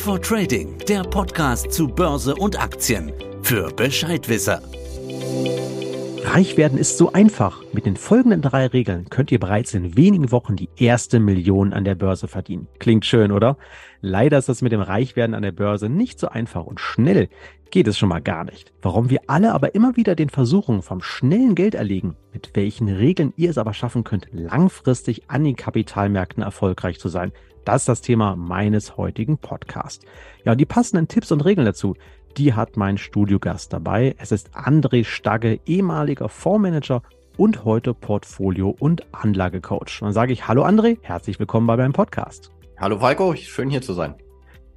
Fit for Trading, der Podcast zu Börse und Aktien für Bescheidwisser. Reich werden ist so einfach. Mit den folgenden drei Regeln könnt ihr bereits in wenigen Wochen die erste Million an der Börse verdienen. Klingt schön, oder? Leider ist das mit dem Reichwerden an der Börse nicht so einfach und schnell geht es schon mal gar nicht. Warum wir alle aber immer wieder den Versuchungen vom schnellen Geld erlegen, mit welchen Regeln ihr es aber schaffen könnt, langfristig an den Kapitalmärkten erfolgreich zu sein, das ist das Thema meines heutigen Podcasts. Ja, und die passenden Tipps und Regeln dazu, die hat mein Studiogast dabei. Es ist André Stagge, ehemaliger Fondsmanager und heute Portfolio- und Anlagecoach. Und dann sage ich Hallo André, herzlich willkommen bei meinem Podcast. Hallo Falco, schön hier zu sein.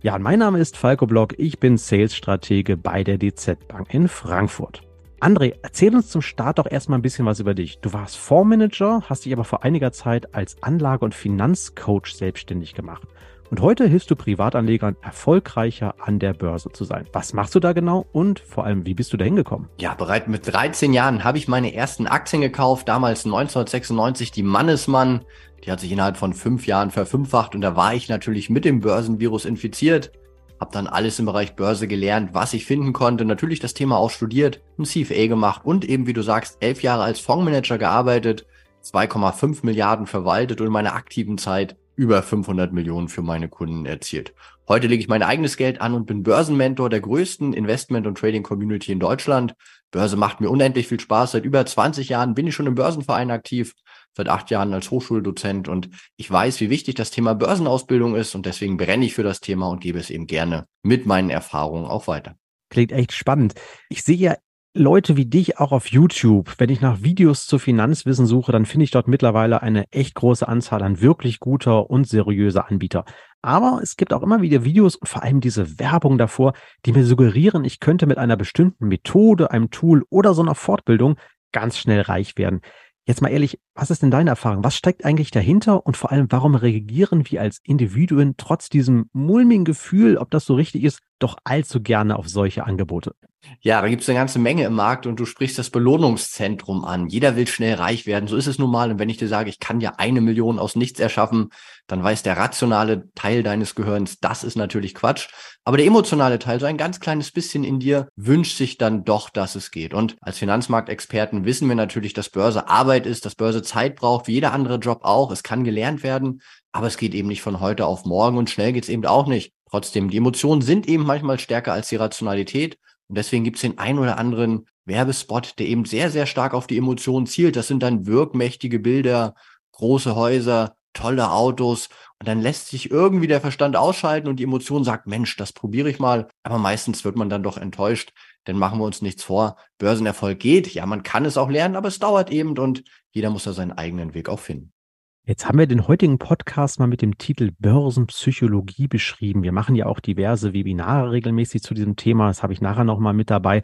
Ja, mein Name ist Falco Block, ich bin Sales-Stratege bei der DZ Bank in Frankfurt. André, erzähl uns zum Start doch erstmal ein bisschen was über dich. Du warst Fondsmanager, hast dich aber vor einiger Zeit als Anlage- und Finanzcoach selbstständig gemacht. Und heute hilfst du Privatanlegern erfolgreicher an der Börse zu sein. Was machst du da genau und vor allem, wie bist du da hingekommen? Ja, bereits mit 13 Jahren habe ich meine ersten Aktien gekauft, damals 1996 die Mannesmann. Die hat sich innerhalb von fünf Jahren verfünffacht und da war ich natürlich mit dem Börsenvirus infiziert habe dann alles im Bereich Börse gelernt, was ich finden konnte. Natürlich das Thema auch studiert, ein CFA gemacht und eben, wie du sagst, elf Jahre als Fondsmanager gearbeitet, 2,5 Milliarden verwaltet und in meiner aktiven Zeit über 500 Millionen für meine Kunden erzielt. Heute lege ich mein eigenes Geld an und bin Börsenmentor der größten Investment- und Trading-Community in Deutschland. Börse macht mir unendlich viel Spaß. Seit über 20 Jahren bin ich schon im Börsenverein aktiv seit acht Jahren als Hochschuldozent und ich weiß, wie wichtig das Thema Börsenausbildung ist und deswegen brenne ich für das Thema und gebe es eben gerne mit meinen Erfahrungen auch weiter. Klingt echt spannend. Ich sehe ja Leute wie dich auch auf YouTube. Wenn ich nach Videos zu Finanzwissen suche, dann finde ich dort mittlerweile eine echt große Anzahl an wirklich guter und seriöser Anbieter. Aber es gibt auch immer wieder Videos und vor allem diese Werbung davor, die mir suggerieren, ich könnte mit einer bestimmten Methode, einem Tool oder so einer Fortbildung ganz schnell reich werden. Jetzt mal ehrlich, was ist denn deine Erfahrung? Was steckt eigentlich dahinter und vor allem, warum reagieren wir als Individuen trotz diesem mulmigen Gefühl, ob das so richtig ist, doch allzu gerne auf solche Angebote? Ja, da gibt es eine ganze Menge im Markt und du sprichst das Belohnungszentrum an. Jeder will schnell reich werden, so ist es nun mal. Und wenn ich dir sage, ich kann ja eine Million aus nichts erschaffen, dann weiß der rationale Teil deines Gehirns, das ist natürlich Quatsch. Aber der emotionale Teil, so ein ganz kleines bisschen in dir, wünscht sich dann doch, dass es geht. Und als Finanzmarktexperten wissen wir natürlich, dass Börse Arbeit ist, dass Börse Zeit braucht, wie jeder andere Job auch. Es kann gelernt werden, aber es geht eben nicht von heute auf morgen und schnell geht es eben auch nicht. Trotzdem, die Emotionen sind eben manchmal stärker als die Rationalität. Und deswegen gibt es den ein oder anderen Werbespot, der eben sehr, sehr stark auf die Emotionen zielt. Das sind dann wirkmächtige Bilder, große Häuser, tolle Autos. Und dann lässt sich irgendwie der Verstand ausschalten und die Emotion sagt, Mensch, das probiere ich mal. Aber meistens wird man dann doch enttäuscht. Denn machen wir uns nichts vor. Börsenerfolg geht. Ja, man kann es auch lernen, aber es dauert eben und jeder muss da seinen eigenen Weg auch finden. Jetzt haben wir den heutigen Podcast mal mit dem Titel Börsenpsychologie beschrieben. Wir machen ja auch diverse Webinare regelmäßig zu diesem Thema. Das habe ich nachher nochmal mit dabei.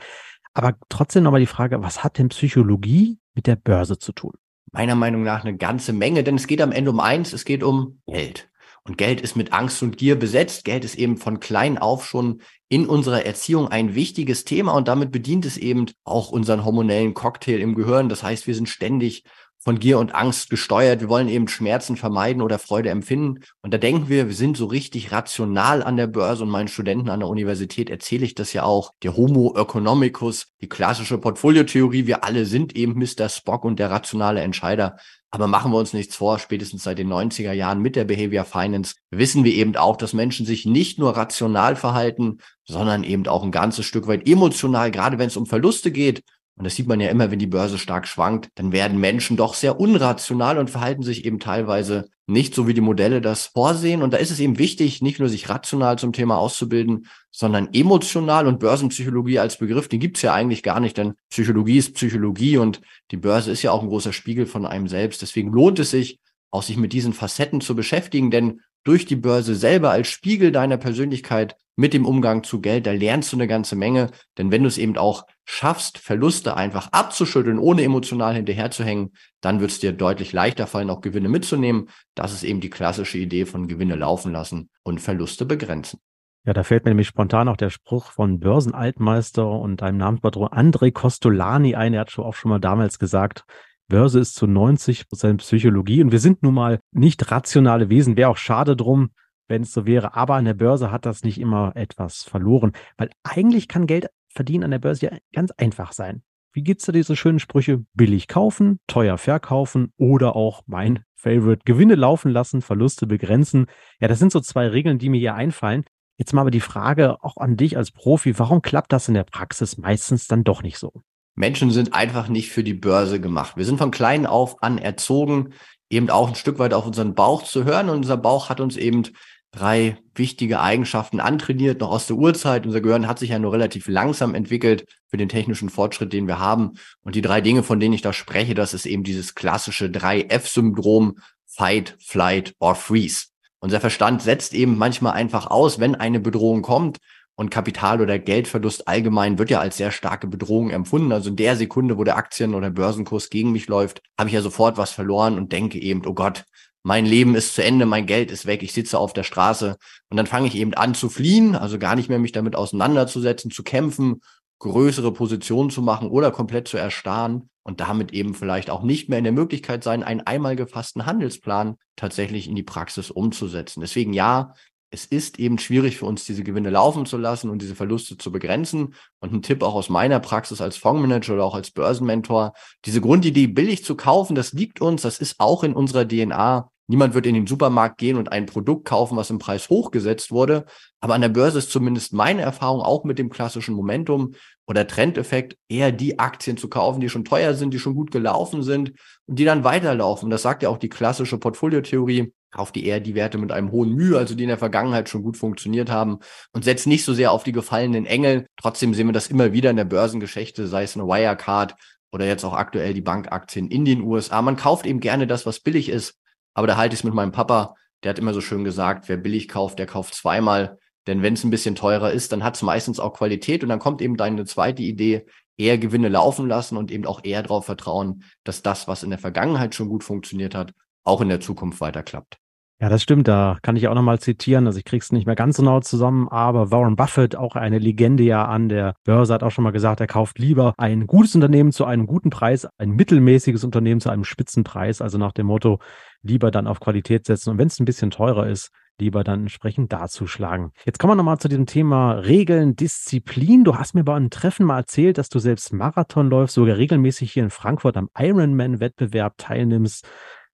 Aber trotzdem nochmal die Frage, was hat denn Psychologie mit der Börse zu tun? Meiner Meinung nach eine ganze Menge, denn es geht am Ende um eins, es geht um Geld. Und Geld ist mit Angst und Gier besetzt. Geld ist eben von klein auf schon in unserer Erziehung ein wichtiges Thema und damit bedient es eben auch unseren hormonellen Cocktail im Gehirn. Das heißt, wir sind ständig von Gier und Angst gesteuert. Wir wollen eben Schmerzen vermeiden oder Freude empfinden. Und da denken wir, wir sind so richtig rational an der Börse und meinen Studenten an der Universität erzähle ich das ja auch. Der Homo economicus, die klassische Portfoliotheorie. Wir alle sind eben Mr. Spock und der rationale Entscheider. Aber machen wir uns nichts vor, spätestens seit den 90er Jahren mit der Behavior Finance wissen wir eben auch, dass Menschen sich nicht nur rational verhalten, sondern eben auch ein ganzes Stück weit emotional, gerade wenn es um Verluste geht und das sieht man ja immer, wenn die Börse stark schwankt, dann werden Menschen doch sehr unrational und verhalten sich eben teilweise nicht so, wie die Modelle das vorsehen. Und da ist es eben wichtig, nicht nur sich rational zum Thema auszubilden, sondern emotional und Börsenpsychologie als Begriff, den gibt's ja eigentlich gar nicht, denn Psychologie ist Psychologie und die Börse ist ja auch ein großer Spiegel von einem selbst. Deswegen lohnt es sich, auch sich mit diesen Facetten zu beschäftigen, denn durch die Börse selber als Spiegel deiner Persönlichkeit mit dem Umgang zu Geld, da lernst du eine ganze Menge. Denn wenn du es eben auch schaffst, Verluste einfach abzuschütteln, ohne emotional hinterherzuhängen, dann wird es dir deutlich leichter fallen, auch Gewinne mitzunehmen. Das ist eben die klassische Idee von Gewinne laufen lassen und Verluste begrenzen. Ja, da fällt mir nämlich spontan auch der Spruch von Börsenaltmeister und einem Namenspatron André Costolani ein. Er hat schon auch schon mal damals gesagt, Börse ist zu 90 Prozent Psychologie und wir sind nun mal nicht rationale Wesen. Wäre auch schade drum. wenn es so wäre. Aber an der Börse hat das nicht immer etwas verloren, weil eigentlich kann Geld verdienen an der Börse ja ganz einfach sein. Wie gibt's da diese schönen Sprüche? Billig kaufen, teuer verkaufen oder auch mein Favorite, Gewinne laufen lassen, Verluste begrenzen. Ja, das sind so zwei Regeln, die mir hier einfallen. Jetzt mal aber die Frage auch an dich als Profi, warum klappt das in der Praxis meistens dann doch nicht so? Menschen sind einfach nicht für die Börse gemacht. Wir sind von klein auf an erzogen, eben auch ein Stück weit auf unseren Bauch zu hören. Und unser Bauch hat uns eben drei wichtige Eigenschaften antrainiert, noch aus der Urzeit. Unser Gehirn hat sich ja nur relativ langsam entwickelt für den technischen Fortschritt, den wir haben. Und die drei Dinge, von denen ich da spreche, das ist eben dieses klassische 3F-Syndrom, Fight, Flight or Freeze. Unser Verstand setzt eben manchmal einfach aus, wenn eine Bedrohung kommt. Und Kapital- oder Geldverlust allgemein wird ja als sehr starke Bedrohung empfunden. Also in der Sekunde, wo der Aktien- oder Börsenkurs gegen mich läuft, habe ich ja sofort was verloren und denke eben, oh Gott, mein Leben ist zu Ende, mein Geld ist weg, ich sitze auf der Straße und dann fange ich eben an zu fliehen, also gar nicht mehr mich damit auseinanderzusetzen, zu kämpfen, größere Positionen zu machen oder komplett zu erstarren und damit eben vielleicht auch nicht mehr in der Möglichkeit sein, einen einmal gefassten Handelsplan tatsächlich in die Praxis umzusetzen. Deswegen ja, es ist eben schwierig für uns, diese Gewinne laufen zu lassen und diese Verluste zu begrenzen. Und ein Tipp auch aus meiner Praxis als Fondsmanager oder auch als Börsenmentor, diese Grundidee billig zu kaufen, das liegt uns, das ist auch in unserer DNA. Niemand wird in den Supermarkt gehen und ein Produkt kaufen, was im Preis hochgesetzt wurde. Aber an der Börse ist zumindest meine Erfahrung auch mit dem klassischen Momentum oder Trendeffekt eher die Aktien zu kaufen, die schon teuer sind, die schon gut gelaufen sind und die dann weiterlaufen. Das sagt ja auch die klassische Portfoliotheorie. Kauft die eher die Werte mit einem hohen Mühe, also die in der Vergangenheit schon gut funktioniert haben und setzt nicht so sehr auf die gefallenen Engel. Trotzdem sehen wir das immer wieder in der Börsengeschichte, sei es eine Wirecard oder jetzt auch aktuell die Bankaktien in den USA. Man kauft eben gerne das, was billig ist aber da halte ich es mit meinem Papa, der hat immer so schön gesagt, wer billig kauft, der kauft zweimal. Denn wenn es ein bisschen teurer ist, dann hat es meistens auch Qualität und dann kommt eben deine zweite Idee, eher Gewinne laufen lassen und eben auch eher darauf vertrauen, dass das, was in der Vergangenheit schon gut funktioniert hat, auch in der Zukunft weiter klappt. Ja, das stimmt. Da kann ich auch nochmal zitieren. Also ich krieg's nicht mehr ganz so genau zusammen, aber Warren Buffett, auch eine Legende ja an der Börse, hat auch schon mal gesagt, er kauft lieber ein gutes Unternehmen zu einem guten Preis, ein mittelmäßiges Unternehmen zu einem Spitzenpreis. Also nach dem Motto, lieber dann auf Qualität setzen. Und wenn es ein bisschen teurer ist, lieber dann entsprechend dazuschlagen. Jetzt kommen wir nochmal zu diesem Thema Regeln, Disziplin. Du hast mir bei einem Treffen mal erzählt, dass du selbst Marathon läufst, sogar regelmäßig hier in Frankfurt am Ironman-Wettbewerb teilnimmst.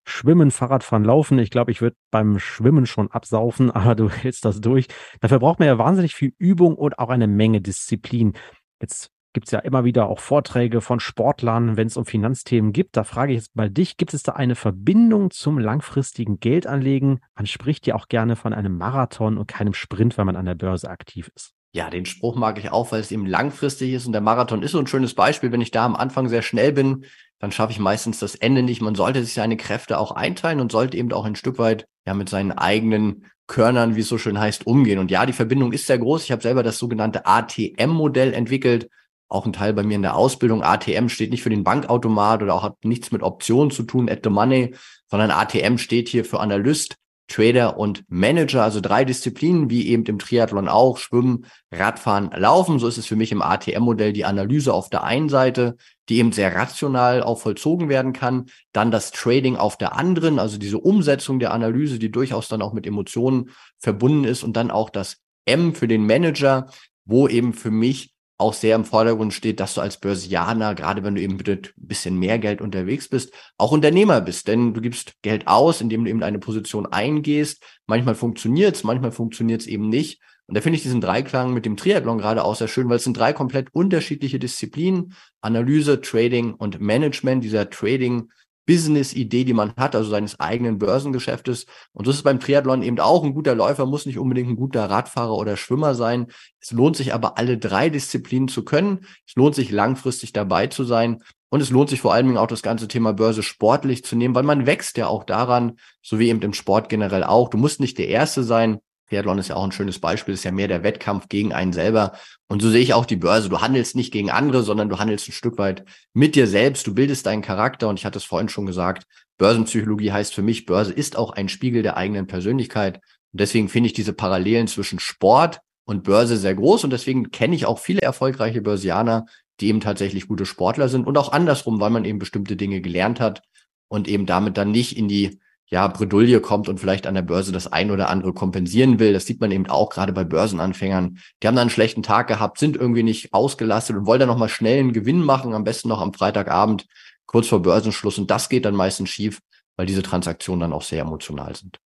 Schwimmen, Fahrradfahren, Laufen. Ich glaube, ich würde beim Schwimmen schon absaufen, aber du hältst das durch. Dafür braucht man ja wahnsinnig viel Übung und auch eine Menge Disziplin. Jetzt gibt es ja immer wieder auch Vorträge von Sportlern, wenn es um Finanzthemen gibt. Da frage ich jetzt mal dich, gibt es da eine Verbindung zum langfristigen Geldanlegen? Man spricht ja auch gerne von einem Marathon und keinem Sprint, wenn man an der Börse aktiv ist. Ja, den Spruch mag ich auch, weil es eben langfristig ist und der Marathon ist so ein schönes Beispiel. Wenn ich da am Anfang sehr schnell bin, dann schaffe ich meistens das Ende nicht. Man sollte sich seine Kräfte auch einteilen und sollte eben auch ein Stück weit ja mit seinen eigenen Körnern, wie es so schön heißt, umgehen. Und ja, die Verbindung ist sehr groß. Ich habe selber das sogenannte ATM-Modell entwickelt. Auch ein Teil bei mir in der Ausbildung. ATM steht nicht für den Bankautomat oder auch hat nichts mit Optionen zu tun, at the money, sondern ATM steht hier für Analyst, Trader und Manager, also drei Disziplinen, wie eben im Triathlon auch, Schwimmen, Radfahren, Laufen. So ist es für mich im ATM-Modell die Analyse auf der einen Seite, die eben sehr rational auch vollzogen werden kann. Dann das Trading auf der anderen, also diese Umsetzung der Analyse, die durchaus dann auch mit Emotionen verbunden ist. Und dann auch das M für den Manager, wo eben für mich auch sehr im Vordergrund steht, dass du als Börsianer, gerade wenn du eben mit ein bisschen mehr Geld unterwegs bist, auch Unternehmer bist. Denn du gibst Geld aus, indem du eben eine Position eingehst. Manchmal funktioniert's, manchmal funktioniert's eben nicht. Und da finde ich diesen Dreiklang mit dem Triathlon gerade auch sehr schön, weil es sind drei komplett unterschiedliche Disziplinen. Analyse, Trading und Management. Dieser Trading Business-Idee, die man hat, also seines eigenen Börsengeschäftes. Und das ist beim Triathlon eben auch. Ein guter Läufer muss nicht unbedingt ein guter Radfahrer oder Schwimmer sein. Es lohnt sich aber, alle drei Disziplinen zu können. Es lohnt sich, langfristig dabei zu sein. Und es lohnt sich vor allen Dingen auch das ganze Thema Börse sportlich zu nehmen, weil man wächst ja auch daran, so wie eben im Sport generell auch. Du musst nicht der Erste sein, Triathlon ist ja auch ein schönes Beispiel, ist ja mehr der Wettkampf gegen einen selber. Und so sehe ich auch die Börse. Du handelst nicht gegen andere, sondern du handelst ein Stück weit mit dir selbst. Du bildest deinen Charakter. Und ich hatte es vorhin schon gesagt, Börsenpsychologie heißt für mich, Börse ist auch ein Spiegel der eigenen Persönlichkeit. Und deswegen finde ich diese Parallelen zwischen Sport und Börse sehr groß. Und deswegen kenne ich auch viele erfolgreiche Börsianer, die eben tatsächlich gute Sportler sind und auch andersrum, weil man eben bestimmte Dinge gelernt hat und eben damit dann nicht in die ja, Bredouille kommt und vielleicht an der Börse das ein oder andere kompensieren will. Das sieht man eben auch gerade bei Börsenanfängern. Die haben dann einen schlechten Tag gehabt, sind irgendwie nicht ausgelastet und wollen dann nochmal schnell einen Gewinn machen, am besten noch am Freitagabend, kurz vor Börsenschluss. Und das geht dann meistens schief, weil diese Transaktionen dann auch sehr emotional sind.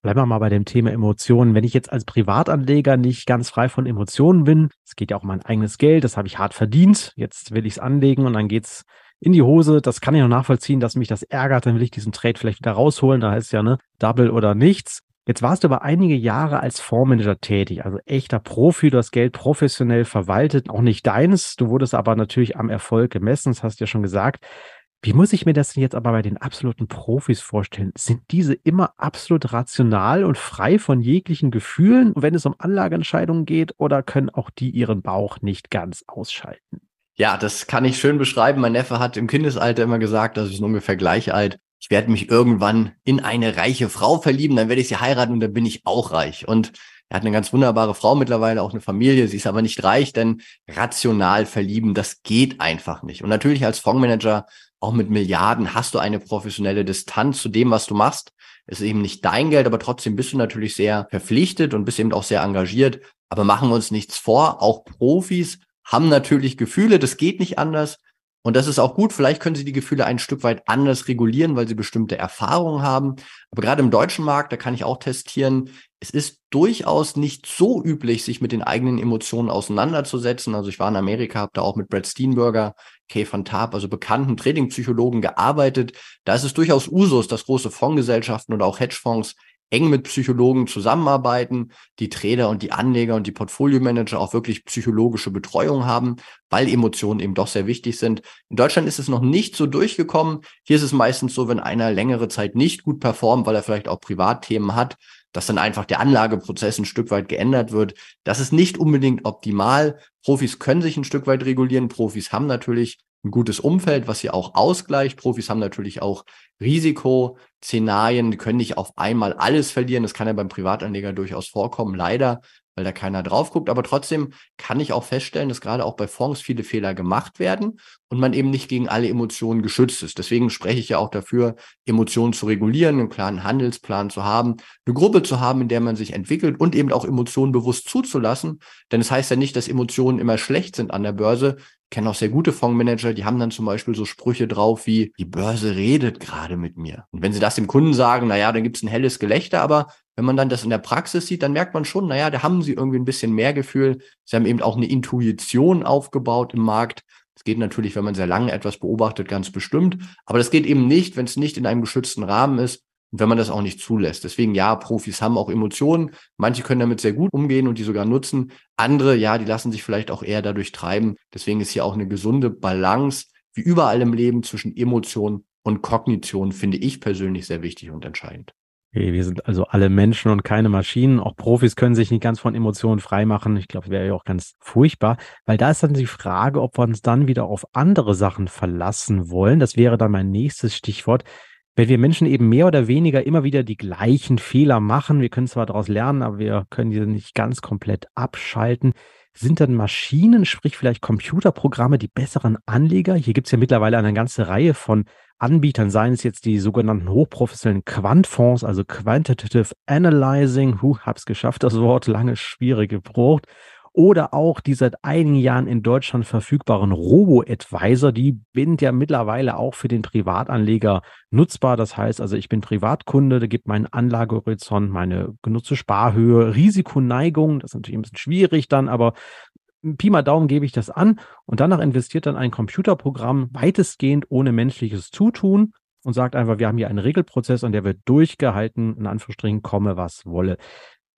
Bleiben wir mal bei dem Thema Emotionen. Wenn ich jetzt als Privatanleger nicht ganz frei von Emotionen bin, es geht ja auch um mein eigenes Geld, das habe ich hart verdient, jetzt will ich es anlegen und dann geht's in die Hose. Das kann ich noch nachvollziehen, dass mich das ärgert. Dann will ich diesen Trade vielleicht wieder rausholen. Da heißt es ja, ne, Double oder nichts. Jetzt warst du aber einige Jahre als Fondsmanager tätig, also echter Profi, du hast Geld professionell verwaltet, auch nicht deins. Du wurdest aber natürlich am Erfolg gemessen, das hast du ja schon gesagt. Wie muss ich mir das denn jetzt aber bei den absoluten Profis vorstellen? Sind diese immer absolut rational und frei von jeglichen Gefühlen, wenn es um Anlageentscheidungen geht, oder können auch die ihren Bauch nicht ganz ausschalten? Ja, das kann ich schön beschreiben. Mein Neffe hat im Kindesalter immer gesagt, also ich bin ungefähr gleich alt. Ich werde mich irgendwann in eine reiche Frau verlieben, dann werde ich sie heiraten und dann bin ich auch reich. Und er hat eine ganz wunderbare Frau mittlerweile, auch eine Familie. Sie ist aber nicht reich, denn rational verlieben, das geht einfach nicht. Und natürlich als Fondsmanager, auch mit Milliarden, hast du eine professionelle Distanz zu dem, was du machst. Es ist eben nicht dein Geld, aber trotzdem bist du natürlich sehr verpflichtet und bist eben auch sehr engagiert. Aber machen wir uns nichts vor, auch Profis haben natürlich Gefühle, das geht nicht anders. Und das ist auch gut. Vielleicht können sie die Gefühle ein Stück weit anders regulieren, weil sie bestimmte Erfahrungen haben. Aber gerade im deutschen Markt, da kann ich auch testieren, es ist durchaus nicht so üblich, sich mit den eigenen Emotionen auseinanderzusetzen. Also ich war in Amerika, habe da auch mit Brad Steenberger, Kay van Tarp, also bekannten Trading-Psychologen gearbeitet. Da ist es durchaus Usus, dass große Fondsgesellschaften oder auch Hedgefonds eng mit Psychologen zusammenarbeiten, die Trader und die Anleger und die Portfolio-Manager auch wirklich psychologische Betreuung haben, weil Emotionen eben doch sehr wichtig sind. In Deutschland ist es noch nicht so durchgekommen. Hier ist es meistens so, wenn einer längere Zeit nicht gut performt, weil er vielleicht auch Privatthemen hat, dass dann einfach der Anlageprozess ein Stück weit geändert wird. Das ist nicht unbedingt optimal. Profis können sich ein Stück weit regulieren. Profis haben natürlich ein gutes Umfeld, was sie auch ausgleicht. Profis haben natürlich auch Risikoszenarien, die können nicht auf einmal alles verlieren. Das kann ja beim Privatanleger durchaus vorkommen, leider, weil da keiner drauf guckt. Aber trotzdem kann ich auch feststellen, dass gerade auch bei Fonds viele Fehler gemacht werden und man eben nicht gegen alle Emotionen geschützt ist. Deswegen spreche ich ja auch dafür, Emotionen zu regulieren, einen klaren Handelsplan zu haben, eine Gruppe zu haben, in der man sich entwickelt und eben auch Emotionen bewusst zuzulassen. Denn es das heißt ja nicht, dass Emotionen immer schlecht sind an der Börse kenne auch sehr gute Fondsmanager, die haben dann zum Beispiel so Sprüche drauf wie, die Börse redet gerade mit mir. Und wenn sie das dem Kunden sagen, naja, dann gibt es ein helles Gelächter, aber wenn man dann das in der Praxis sieht, dann merkt man schon, naja, da haben sie irgendwie ein bisschen mehr Gefühl. Sie haben eben auch eine Intuition aufgebaut im Markt. Es geht natürlich, wenn man sehr lange etwas beobachtet, ganz bestimmt. Aber das geht eben nicht, wenn es nicht in einem geschützten Rahmen ist wenn man das auch nicht zulässt. Deswegen ja, Profis haben auch Emotionen. Manche können damit sehr gut umgehen und die sogar nutzen. Andere, ja, die lassen sich vielleicht auch eher dadurch treiben. Deswegen ist hier auch eine gesunde Balance, wie überall im Leben, zwischen Emotion und Kognition, finde ich persönlich sehr wichtig und entscheidend. Okay, wir sind also alle Menschen und keine Maschinen. Auch Profis können sich nicht ganz von Emotionen freimachen. Ich glaube, wäre ja auch ganz furchtbar, weil da ist dann die Frage, ob wir uns dann wieder auf andere Sachen verlassen wollen. Das wäre dann mein nächstes Stichwort wenn wir Menschen eben mehr oder weniger immer wieder die gleichen Fehler machen, wir können zwar daraus lernen, aber wir können diese nicht ganz komplett abschalten, sind dann Maschinen, sprich vielleicht Computerprogramme, die besseren Anleger? Hier gibt es ja mittlerweile eine ganze Reihe von Anbietern, seien es jetzt die sogenannten hochprofessionellen Quantfonds, also Quantitative Analyzing, hu, hab's geschafft, das Wort. Lange schwierig gebraucht, oder auch die seit einigen Jahren in Deutschland verfügbaren Robo-Advisor, die sind ja mittlerweile auch für den Privatanleger nutzbar. Das heißt also, ich bin Privatkunde, da gibt meinen Anlagehorizont, meine genutzte Sparhöhe, Risikoneigung, das ist natürlich ein bisschen schwierig dann, aber Pi mal Daumen gebe ich das an und danach investiert dann ein Computerprogramm weitestgehend ohne menschliches Zutun und sagt einfach, wir haben hier einen Regelprozess und der wird durchgehalten, in Anführungsstrichen, komme was wolle.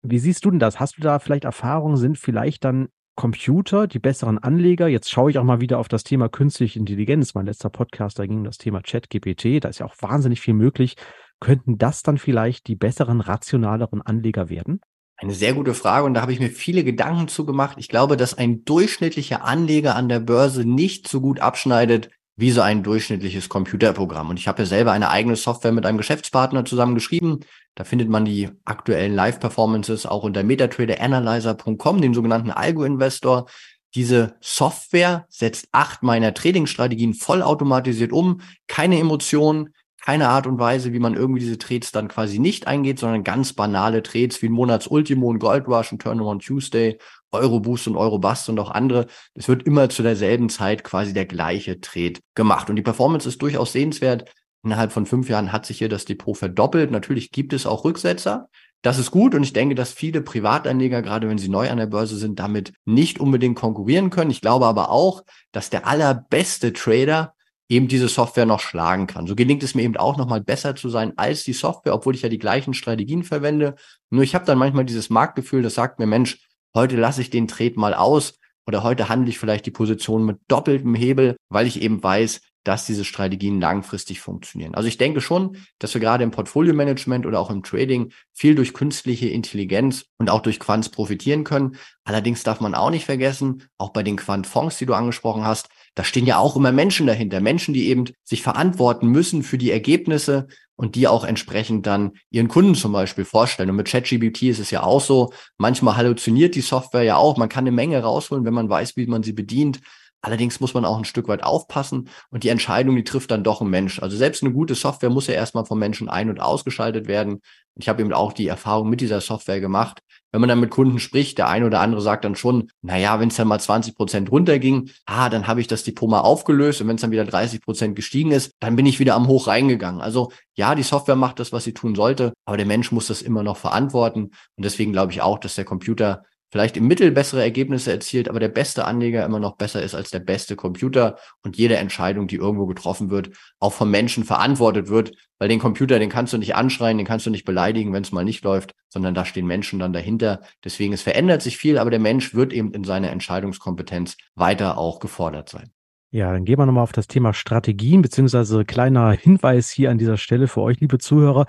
Wie siehst du denn das? Hast du da vielleicht Erfahrungen? Sind vielleicht dann Computer die besseren Anleger? Jetzt schaue ich auch mal wieder auf das Thema künstliche Intelligenz. Mein letzter Podcast, da ging um das Thema Chat-GPT. Da ist ja auch wahnsinnig viel möglich. Könnten das dann vielleicht die besseren, rationaleren Anleger werden? Eine sehr gute Frage und da habe ich mir viele Gedanken zu gemacht. Ich glaube, dass ein durchschnittlicher Anleger an der Börse nicht so gut abschneidet wie so ein durchschnittliches Computerprogramm. Und ich habe ja selber eine eigene Software mit einem Geschäftspartner zusammen geschrieben. Da findet man die aktuellen Live-Performances auch unter metatraderanalyzer.com, dem sogenannten Algo-Investor. Diese Software setzt acht meiner Trading-Strategien vollautomatisiert um. Keine Emotionen, keine Art und Weise, wie man irgendwie diese Trades dann quasi nicht eingeht, sondern ganz banale Trades wie ein Monatsultimo, ein Gold Rush, ein Turn on Tuesday, Euroboost und Eurobust und auch andere. Es wird immer zu derselben Zeit quasi der gleiche Trade gemacht. Und die Performance ist durchaus sehenswert. Innerhalb von fünf Jahren hat sich hier das Depot verdoppelt. Natürlich gibt es auch Rücksetzer. Das ist gut und ich denke, dass viele Privatanleger, gerade wenn sie neu an der Börse sind, damit nicht unbedingt konkurrieren können. Ich glaube aber auch, dass der allerbeste Trader eben diese Software noch schlagen kann. So gelingt es mir eben auch nochmal besser zu sein als die Software, obwohl ich ja die gleichen Strategien verwende. Nur ich habe dann manchmal dieses Marktgefühl, das sagt mir, Mensch, heute lasse ich den Trade mal aus oder heute handle ich vielleicht die Position mit doppeltem Hebel, weil ich eben weiß, dass diese Strategien langfristig funktionieren. Also ich denke schon, dass wir gerade im Portfolio-Management oder auch im Trading viel durch künstliche Intelligenz und auch durch Quants profitieren können. Allerdings darf man auch nicht vergessen, auch bei den Quant-Fonds, die du angesprochen hast, da stehen ja auch immer Menschen dahinter. Menschen, die eben sich verantworten müssen für die Ergebnisse und die auch entsprechend dann ihren Kunden zum Beispiel vorstellen. Und mit ChatGPT ist es ja auch so. Manchmal halluziniert die Software ja auch. Man kann eine Menge rausholen, wenn man weiß, wie man sie bedient. Allerdings muss man auch ein Stück weit aufpassen und die Entscheidung, die trifft dann doch ein Mensch. Also selbst eine gute Software muss ja erstmal vom Menschen ein- und ausgeschaltet werden. Ich habe eben auch die Erfahrung mit dieser Software gemacht. Wenn man dann mit Kunden spricht, der eine oder andere sagt dann schon, naja, wenn es dann mal 20 Prozent runterging, ah, dann habe ich das Depot mal aufgelöst und wenn es dann wieder 30 Prozent gestiegen ist, dann bin ich wieder am Hoch reingegangen. Also ja, die Software macht das, was sie tun sollte, aber der Mensch muss das immer noch verantworten. Und deswegen glaube ich auch, dass der Computer vielleicht im Mittel bessere Ergebnisse erzielt, aber der beste Anleger immer noch besser ist als der beste Computer und jede Entscheidung, die irgendwo getroffen wird, auch vom Menschen verantwortet wird, weil den Computer, den kannst du nicht anschreien, den kannst du nicht beleidigen, wenn es mal nicht läuft, sondern da stehen Menschen dann dahinter. Deswegen, es verändert sich viel, aber der Mensch wird eben in seiner Entscheidungskompetenz weiter auch gefordert sein. Ja, dann gehen wir nochmal auf das Thema Strategien, beziehungsweise kleiner Hinweis hier an dieser Stelle für euch, liebe Zuhörer.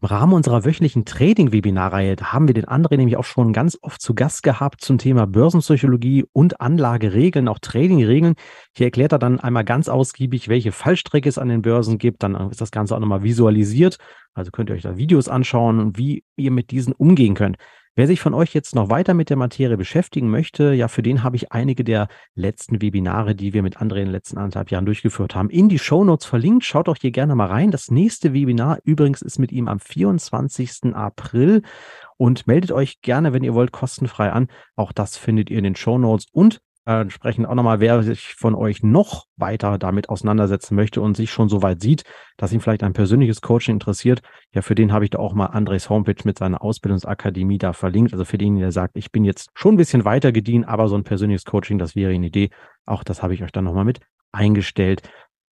Im Rahmen unserer wöchentlichen Trading-Webinarreihe haben wir den André nämlich auch schon ganz oft zu Gast gehabt zum Thema Börsenpsychologie und Anlageregeln, auch Tradingregeln. Hier erklärt er dann einmal ganz ausgiebig, welche Fallstrecke es an den Börsen gibt. Dann ist das Ganze auch nochmal visualisiert. Also könnt ihr euch da Videos anschauen und wie ihr mit diesen umgehen könnt. Wer sich von euch jetzt noch weiter mit der Materie beschäftigen möchte, ja, für den habe ich einige der letzten Webinare, die wir mit André in den letzten anderthalb Jahren durchgeführt haben, in die Shownotes verlinkt. Schaut doch hier gerne mal rein. Das nächste Webinar übrigens ist mit ihm am 24. April und meldet euch gerne, wenn ihr wollt, kostenfrei an. Auch das findet ihr in den Shownotes und äh, entsprechend auch nochmal, wer sich von euch noch weiter damit auseinandersetzen möchte und sich schon so weit sieht, dass ihn vielleicht ein persönliches Coaching interessiert, ja, für den habe ich da auch mal Andres Homepage mit seiner Ausbildungsakademie da verlinkt. Also für den, der sagt, ich bin jetzt schon ein bisschen weiter gedient, aber so ein persönliches Coaching, das wäre eine Idee. Auch das habe ich euch dann nochmal mit eingestellt.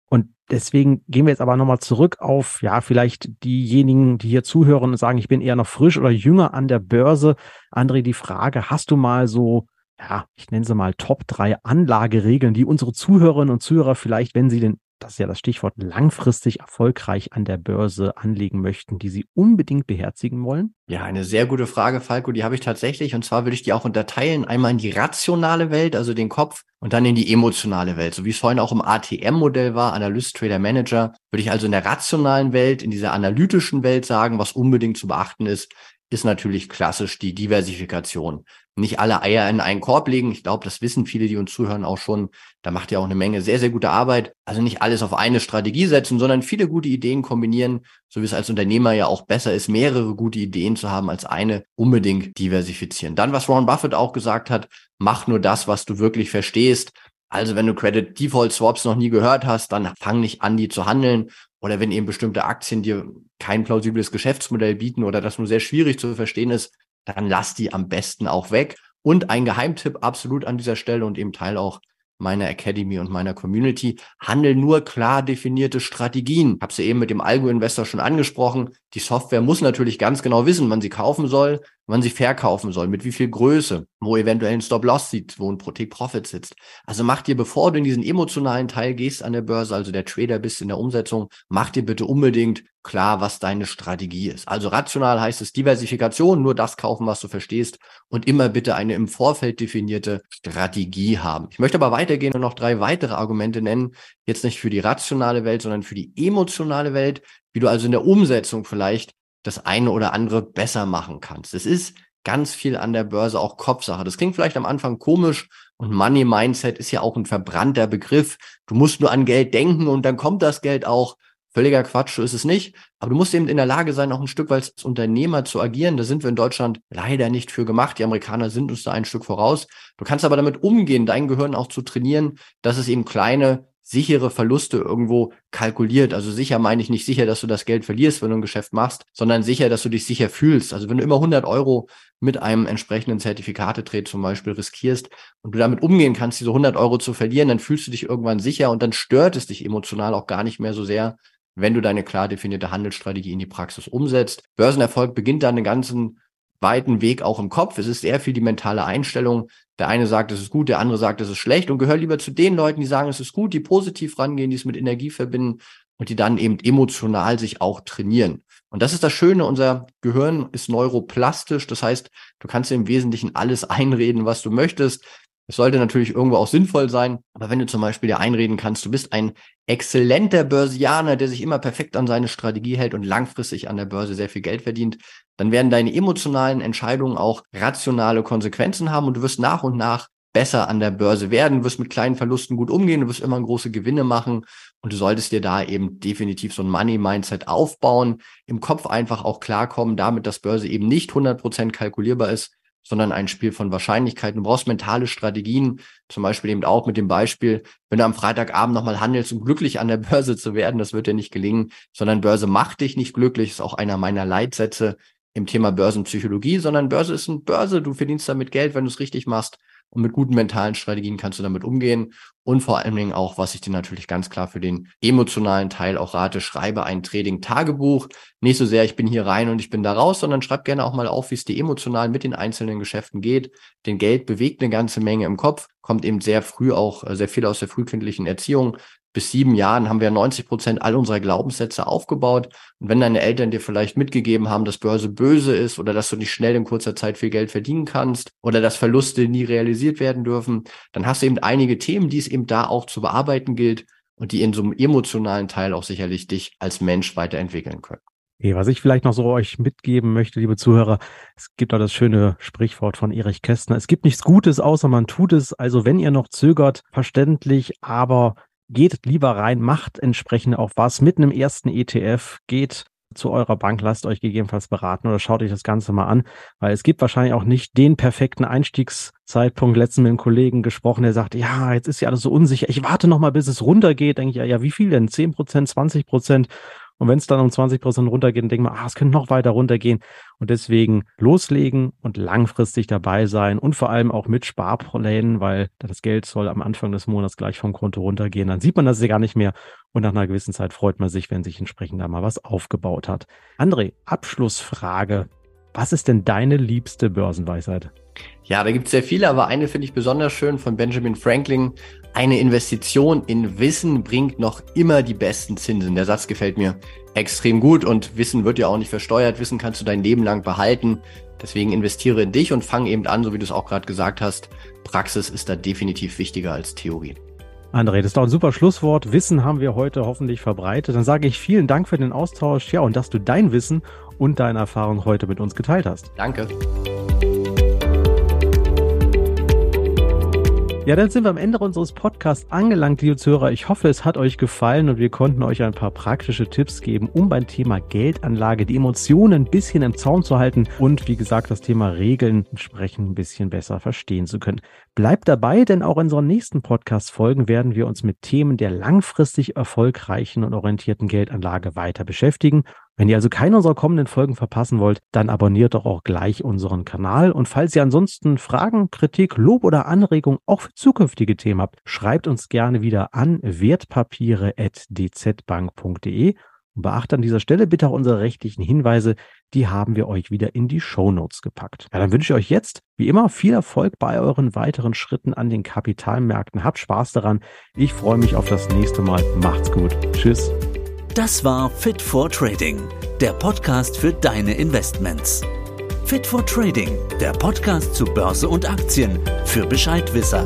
Und deswegen gehen wir jetzt aber nochmal zurück auf, ja, vielleicht diejenigen, die hier zuhören und sagen, ich bin eher noch frisch oder jünger an der Börse. André, die Frage, hast du mal so ja, ich nenne sie mal Top 3 Anlageregeln, die unsere Zuhörerinnen und Zuhörer vielleicht, wenn sie denn, das ist ja das Stichwort, langfristig erfolgreich an der Börse anlegen möchten, die sie unbedingt beherzigen wollen? Ja, eine sehr gute Frage, Falco. Die habe ich tatsächlich. Und zwar würde ich die auch unterteilen. Einmal in die rationale Welt, also den Kopf, und dann in die emotionale Welt. So wie es vorhin auch im ATM-Modell war, Analyst, Trader, Manager, würde ich also in der rationalen Welt, in dieser analytischen Welt sagen, was unbedingt zu beachten ist, ist natürlich klassisch die Diversifikation. Nicht alle Eier in einen Korb legen. Ich glaube, das wissen viele, die uns zuhören, auch schon. Da macht ihr auch eine Menge sehr, sehr gute Arbeit. Also nicht alles auf eine Strategie setzen, sondern viele gute Ideen kombinieren, so wie es als Unternehmer ja auch besser ist, mehrere gute Ideen zu haben als eine, unbedingt diversifizieren. Dann, was Warren Buffett auch gesagt hat, mach nur das, was du wirklich verstehst. Also wenn du Credit Default Swaps noch nie gehört hast, dann fang nicht an, die zu handeln. Oder wenn eben bestimmte Aktien dir kein plausibles Geschäftsmodell bieten oder das nur sehr schwierig zu verstehen ist, dann lass die am besten auch weg. Und ein Geheimtipp absolut an dieser Stelle und eben Teil auch meiner Academy und meiner Community. Handel nur klar definierte Strategien. Habe sie eben mit dem Algo-Investor schon angesprochen. Die Software muss natürlich ganz genau wissen, wann sie kaufen soll, wann sie verkaufen soll, mit wie viel Größe, wo eventuell ein Stop-Loss sieht, wo ein Protect-Profit sitzt. Also mach dir, bevor du in diesen emotionalen Teil gehst an der Börse, also der Trader bist in der Umsetzung, mach dir bitte unbedingt klar, was deine Strategie ist. Also rational heißt es Diversifikation, nur das kaufen, was du verstehst und immer bitte eine im Vorfeld definierte Strategie haben. Ich möchte aber weitergehen und noch drei weitere Argumente nennen, jetzt nicht für die rationale Welt, sondern für die emotionale Welt, wie du also in der Umsetzung vielleicht das eine oder andere besser machen kannst. Es ist ganz viel an der Börse auch Kopfsache. Das klingt vielleicht am Anfang komisch und Money Mindset ist ja auch ein verbrannter Begriff. Du musst nur an Geld denken und dann kommt das Geld auch. Völliger Quatsch, so ist es nicht. Aber du musst eben in der Lage sein, auch ein Stück weit als Unternehmer zu agieren. Da sind wir in Deutschland leider nicht für gemacht. Die Amerikaner sind uns da ein Stück voraus. Du kannst aber damit umgehen, dein Gehirn auch zu trainieren, dass es eben kleine sichere Verluste irgendwo kalkuliert. Also sicher meine ich nicht sicher, dass du das Geld verlierst, wenn du ein Geschäft machst, sondern sicher, dass du dich sicher fühlst. Also wenn du immer 100 Euro mit einem entsprechenden Zertifikatetrade zum Beispiel riskierst und du damit umgehen kannst, diese 100 Euro zu verlieren, dann fühlst du dich irgendwann sicher und dann stört es dich emotional auch gar nicht mehr so sehr, wenn du deine klar definierte Handelsstrategie in die Praxis umsetzt. Börsenerfolg beginnt dann einen ganzen weiten Weg auch im Kopf. Es ist sehr viel die mentale Einstellung. Der eine sagt, es ist gut, der andere sagt, es ist schlecht und gehör lieber zu den Leuten, die sagen, es ist gut, die positiv rangehen, die es mit Energie verbinden und die dann eben emotional sich auch trainieren. Und das ist das Schöne, unser Gehirn ist neuroplastisch. Das heißt, du kannst im Wesentlichen alles einreden, was du möchtest. Es sollte natürlich irgendwo auch sinnvoll sein, aber wenn du zum Beispiel dir einreden kannst, du bist ein exzellenter Börsianer, der sich immer perfekt an seine Strategie hält und langfristig an der Börse sehr viel Geld verdient, dann werden deine emotionalen Entscheidungen auch rationale Konsequenzen haben und du wirst nach und nach besser an der Börse werden, du wirst mit kleinen Verlusten gut umgehen, du wirst immer große Gewinne machen und du solltest dir da eben definitiv so ein Money-Mindset aufbauen, im Kopf einfach auch klarkommen, damit dass Börse eben nicht 100% kalkulierbar ist, sondern ein Spiel von Wahrscheinlichkeiten. Du brauchst mentale Strategien, zum Beispiel eben auch mit dem Beispiel, wenn du am Freitagabend nochmal handelst, um glücklich an der Börse zu werden, das wird dir nicht gelingen, sondern Börse macht dich nicht glücklich, ist auch einer meiner Leitsätze im Thema Börsenpsychologie, sondern Börse ist eine Börse, du verdienst damit Geld, wenn du es richtig machst und mit guten mentalen Strategien kannst du damit umgehen. Und vor allen Dingen auch, was ich dir natürlich ganz klar für den emotionalen Teil auch rate, schreibe ein Trading-Tagebuch. Nicht so sehr, ich bin hier rein und ich bin da raus, sondern schreib gerne auch mal auf, wie es dir emotional mit den einzelnen Geschäften geht. Denn Geld bewegt eine ganze Menge im Kopf, kommt eben sehr früh auch, äh, sehr viel aus der frühkindlichen Erziehung bis sieben Jahren haben wir 90 Prozent all unserer Glaubenssätze aufgebaut. Und wenn deine Eltern dir vielleicht mitgegeben haben, dass Börse böse ist oder dass du nicht schnell in kurzer Zeit viel Geld verdienen kannst oder dass Verluste nie realisiert werden dürfen, dann hast du eben einige Themen, die es eben da auch zu bearbeiten gilt und die in so einem emotionalen Teil auch sicherlich dich als Mensch weiterentwickeln können. Okay, was ich vielleicht noch so euch mitgeben möchte, liebe Zuhörer, es gibt auch das schöne Sprichwort von Erich Kästner. Es gibt nichts Gutes, außer man tut es. Also wenn ihr noch zögert, verständlich, aber geht lieber rein, macht entsprechend auch was mit einem ersten ETF, geht zu eurer Bank, lasst euch gegebenenfalls beraten oder schaut euch das Ganze mal an, weil es gibt wahrscheinlich auch nicht den perfekten Einstiegszeitpunkt. Letztens mit einem Kollegen gesprochen, der sagt, ja, jetzt ist ja alles so unsicher. Ich warte noch mal, bis es runtergeht. Denke ich, ja, ja, wie viel denn? 10 Prozent, 20 Prozent? Und wenn es dann um 20 Prozent runtergeht, dann denkt man, ah, es könnte noch weiter runtergehen. Und deswegen loslegen und langfristig dabei sein und vor allem auch mit Sparplänen, weil das Geld soll am Anfang des Monats gleich vom Konto runtergehen. Dann sieht man das ja gar nicht mehr. Und nach einer gewissen Zeit freut man sich, wenn sich entsprechend da mal was aufgebaut hat. André, Abschlussfrage. Was ist denn deine liebste Börsenweisheit? Ja, da gibt es sehr viele, aber eine finde ich besonders schön von Benjamin Franklin. Eine Investition in Wissen bringt noch immer die besten Zinsen. Der Satz gefällt mir extrem gut und Wissen wird ja auch nicht versteuert. Wissen kannst du dein Leben lang behalten. Deswegen investiere in dich und fang eben an, so wie du es auch gerade gesagt hast. Praxis ist da definitiv wichtiger als Theorie. André, das ist doch ein super Schlusswort. Wissen haben wir heute hoffentlich verbreitet. Dann sage ich vielen Dank für den Austausch. Ja, und dass du dein Wissen und deine Erfahrung heute mit uns geteilt hast. Danke. Ja, dann sind wir am Ende unseres Podcasts angelangt, liebe Zuhörer. Ich hoffe, es hat euch gefallen und wir konnten euch ein paar praktische Tipps geben, um beim Thema Geldanlage die Emotionen ein bisschen im Zaun zu halten und wie gesagt, das Thema Regeln entsprechend ein bisschen besser verstehen zu können. Bleibt dabei, denn auch in unseren nächsten Podcast-Folgen werden wir uns mit Themen der langfristig erfolgreichen und orientierten Geldanlage weiter beschäftigen wenn ihr also keine unserer kommenden Folgen verpassen wollt, dann abonniert doch auch gleich unseren Kanal. Und falls ihr ansonsten Fragen, Kritik, Lob oder Anregungen auch für zukünftige Themen habt, schreibt uns gerne wieder an wertpapiere.dzbank.de. Und beachtet an dieser Stelle bitte auch unsere rechtlichen Hinweise, die haben wir euch wieder in die Show Notes gepackt. Ja, dann wünsche ich euch jetzt, wie immer, viel Erfolg bei euren weiteren Schritten an den Kapitalmärkten. Habt Spaß daran. Ich freue mich auf das nächste Mal. Macht's gut. Tschüss. Das war Fit for Trading, der Podcast für deine Investments. Fit for Trading, der Podcast zu Börse und Aktien für Bescheidwisser.